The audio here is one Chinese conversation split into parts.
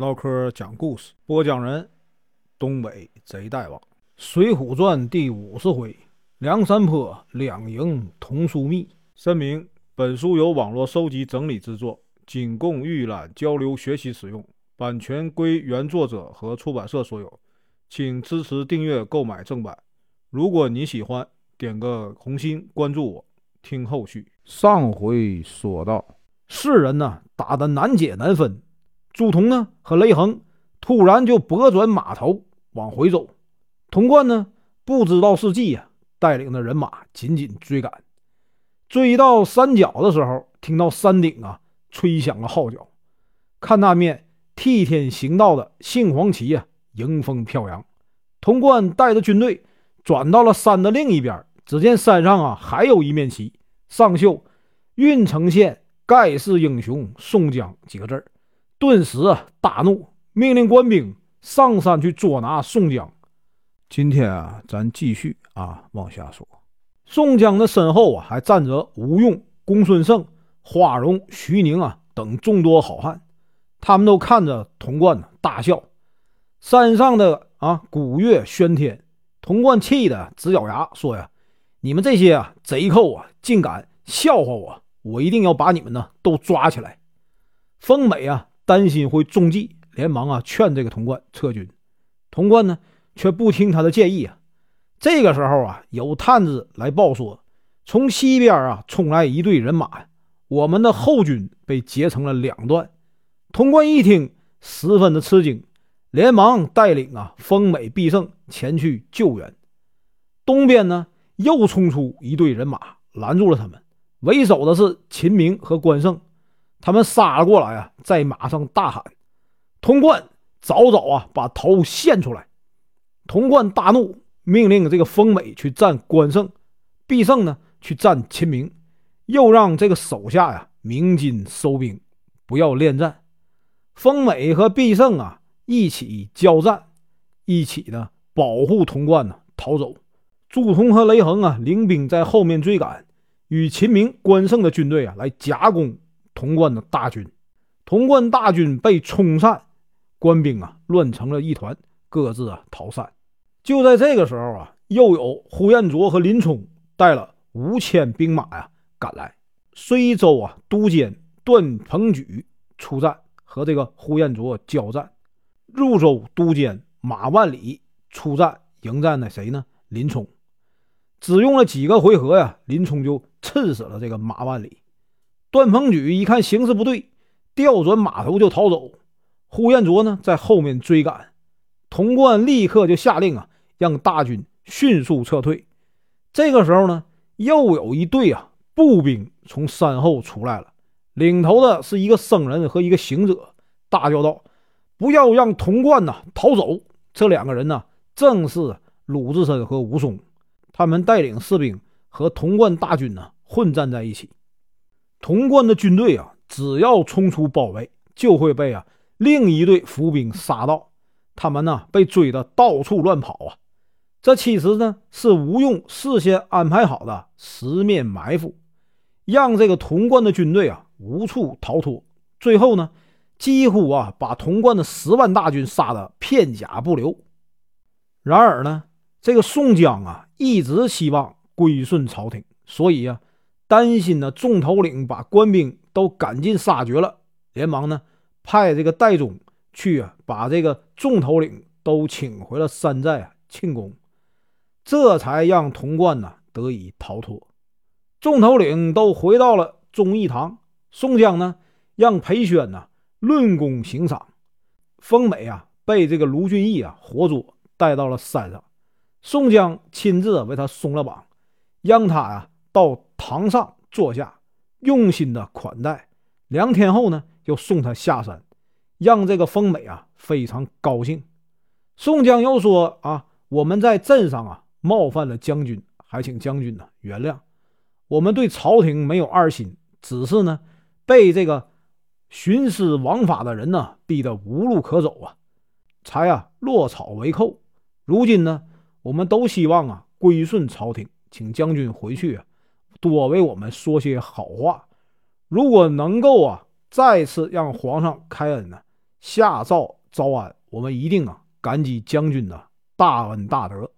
唠嗑讲故事，播讲人：东北贼大王，《水浒传》第五十回：梁山坡两营同枢密。声明：本书由网络收集整理制作，仅供预览、交流、学习使用，版权归原作者和出版社所有，请支持订阅、购买正版。如果你喜欢，点个红心，关注我，听后续。上回说到，世人呢打得难解难分。朱仝呢和雷横突然就拨转马头往回走，童贯呢不知道是计呀，带领的人马紧紧追赶。追到山脚的时候，听到山顶啊吹响了号角，看那面替天行道的杏黄旗呀迎风飘扬。童贯带着军队转到了山的另一边，只见山上啊还有一面旗，上绣“郓城县盖世英雄宋江”几个字儿。顿时啊，大怒，命令官兵上山去捉拿宋江。今天啊，咱继续啊往下说。宋江的身后啊，还站着吴用、公孙胜、花荣、徐宁啊等众多好汉，他们都看着童贯呢大笑。山上的啊鼓乐喧天，童贯气得直咬牙，说呀：“你们这些啊贼寇啊，竟敢笑话我！我一定要把你们呢都抓起来。”丰美啊。担心会中计，连忙啊劝这个童贯撤军。童贯呢却不听他的建议啊。这个时候啊，有探子来报说，从西边啊冲来一队人马，我们的后军被截成了两段。童贯一听，十分的吃惊，连忙带领啊丰美、必胜前去救援。东边呢又冲出一队人马，拦住了他们。为首的是秦明和关胜。他们杀了过来啊，在马上大喊：“童贯，早早啊，把头献出来！”童贯大怒，命令这个丰美去战关胜，必胜呢去战秦明，又让这个手下呀鸣金收兵，不要恋战。丰美和必胜啊一起交战，一起呢保护童贯呢逃走。朱仝和雷横啊领兵在后面追赶，与秦明、关胜的军队啊来夹攻。潼关的大军，潼关大军被冲散，官兵啊乱成了一团，各自啊逃散。就在这个时候啊，又有呼延灼和林冲带了五千兵马呀赶来。随州啊都监段鹏举出战，和这个呼延灼交战。入州都监马万里出战，迎战的谁呢？林冲。只用了几个回合呀，林冲就刺死了这个马万里。段鹏举一看形势不对，调转马头就逃走。呼延灼呢，在后面追赶。童贯立刻就下令啊，让大军迅速撤退。这个时候呢，又有一队啊步兵从山后出来了，领头的是一个僧人和一个行者，大叫道：“不要让童贯呐逃走！”这两个人呢，正是鲁智深和武松，他们带领士兵和童贯大军呢混战在一起。潼关的军队啊，只要冲出包围，就会被啊另一队伏兵杀到。他们呢被追得到处乱跑啊。这其实呢是吴用事先安排好的十面埋伏，让这个潼关的军队啊无处逃脱。最后呢，几乎啊把潼关的十万大军杀得片甲不留。然而呢，这个宋江啊一直希望归顺朝廷，所以啊。担心呢，众头领把官兵都赶尽杀绝了，连忙呢派这个戴宗去啊，把这个众头领都请回了山寨啊庆功，这才让童贯呢得以逃脱。众头领都回到了忠义堂，宋江呢让裴宣呢论功行赏，丰美啊被这个卢俊义啊活捉带到了山上，宋江亲自为他松了绑，让他呀到。堂上坐下，用心的款待。两天后呢，又送他下山，让这个丰美啊非常高兴。宋江又说：“啊，我们在镇上啊冒犯了将军，还请将军呢原谅。我们对朝廷没有二心，只是呢被这个徇私枉法的人呢逼得无路可走啊，才啊落草为寇。如今呢，我们都希望啊归顺朝廷，请将军回去啊。”多为我们说些好话，如果能够啊再次让皇上开恩呢，下诏招安，我们一定啊感激将军的大恩大德，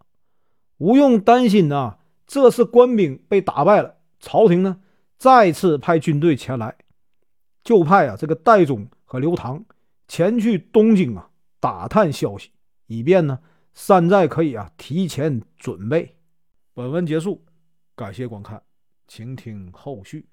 无用担心呐。这次官兵被打败了，朝廷呢再次派军队前来，就派啊这个戴宗和刘唐前去东京啊打探消息，以便呢山寨可以啊提前准备。本文结束，感谢观看，请听后续。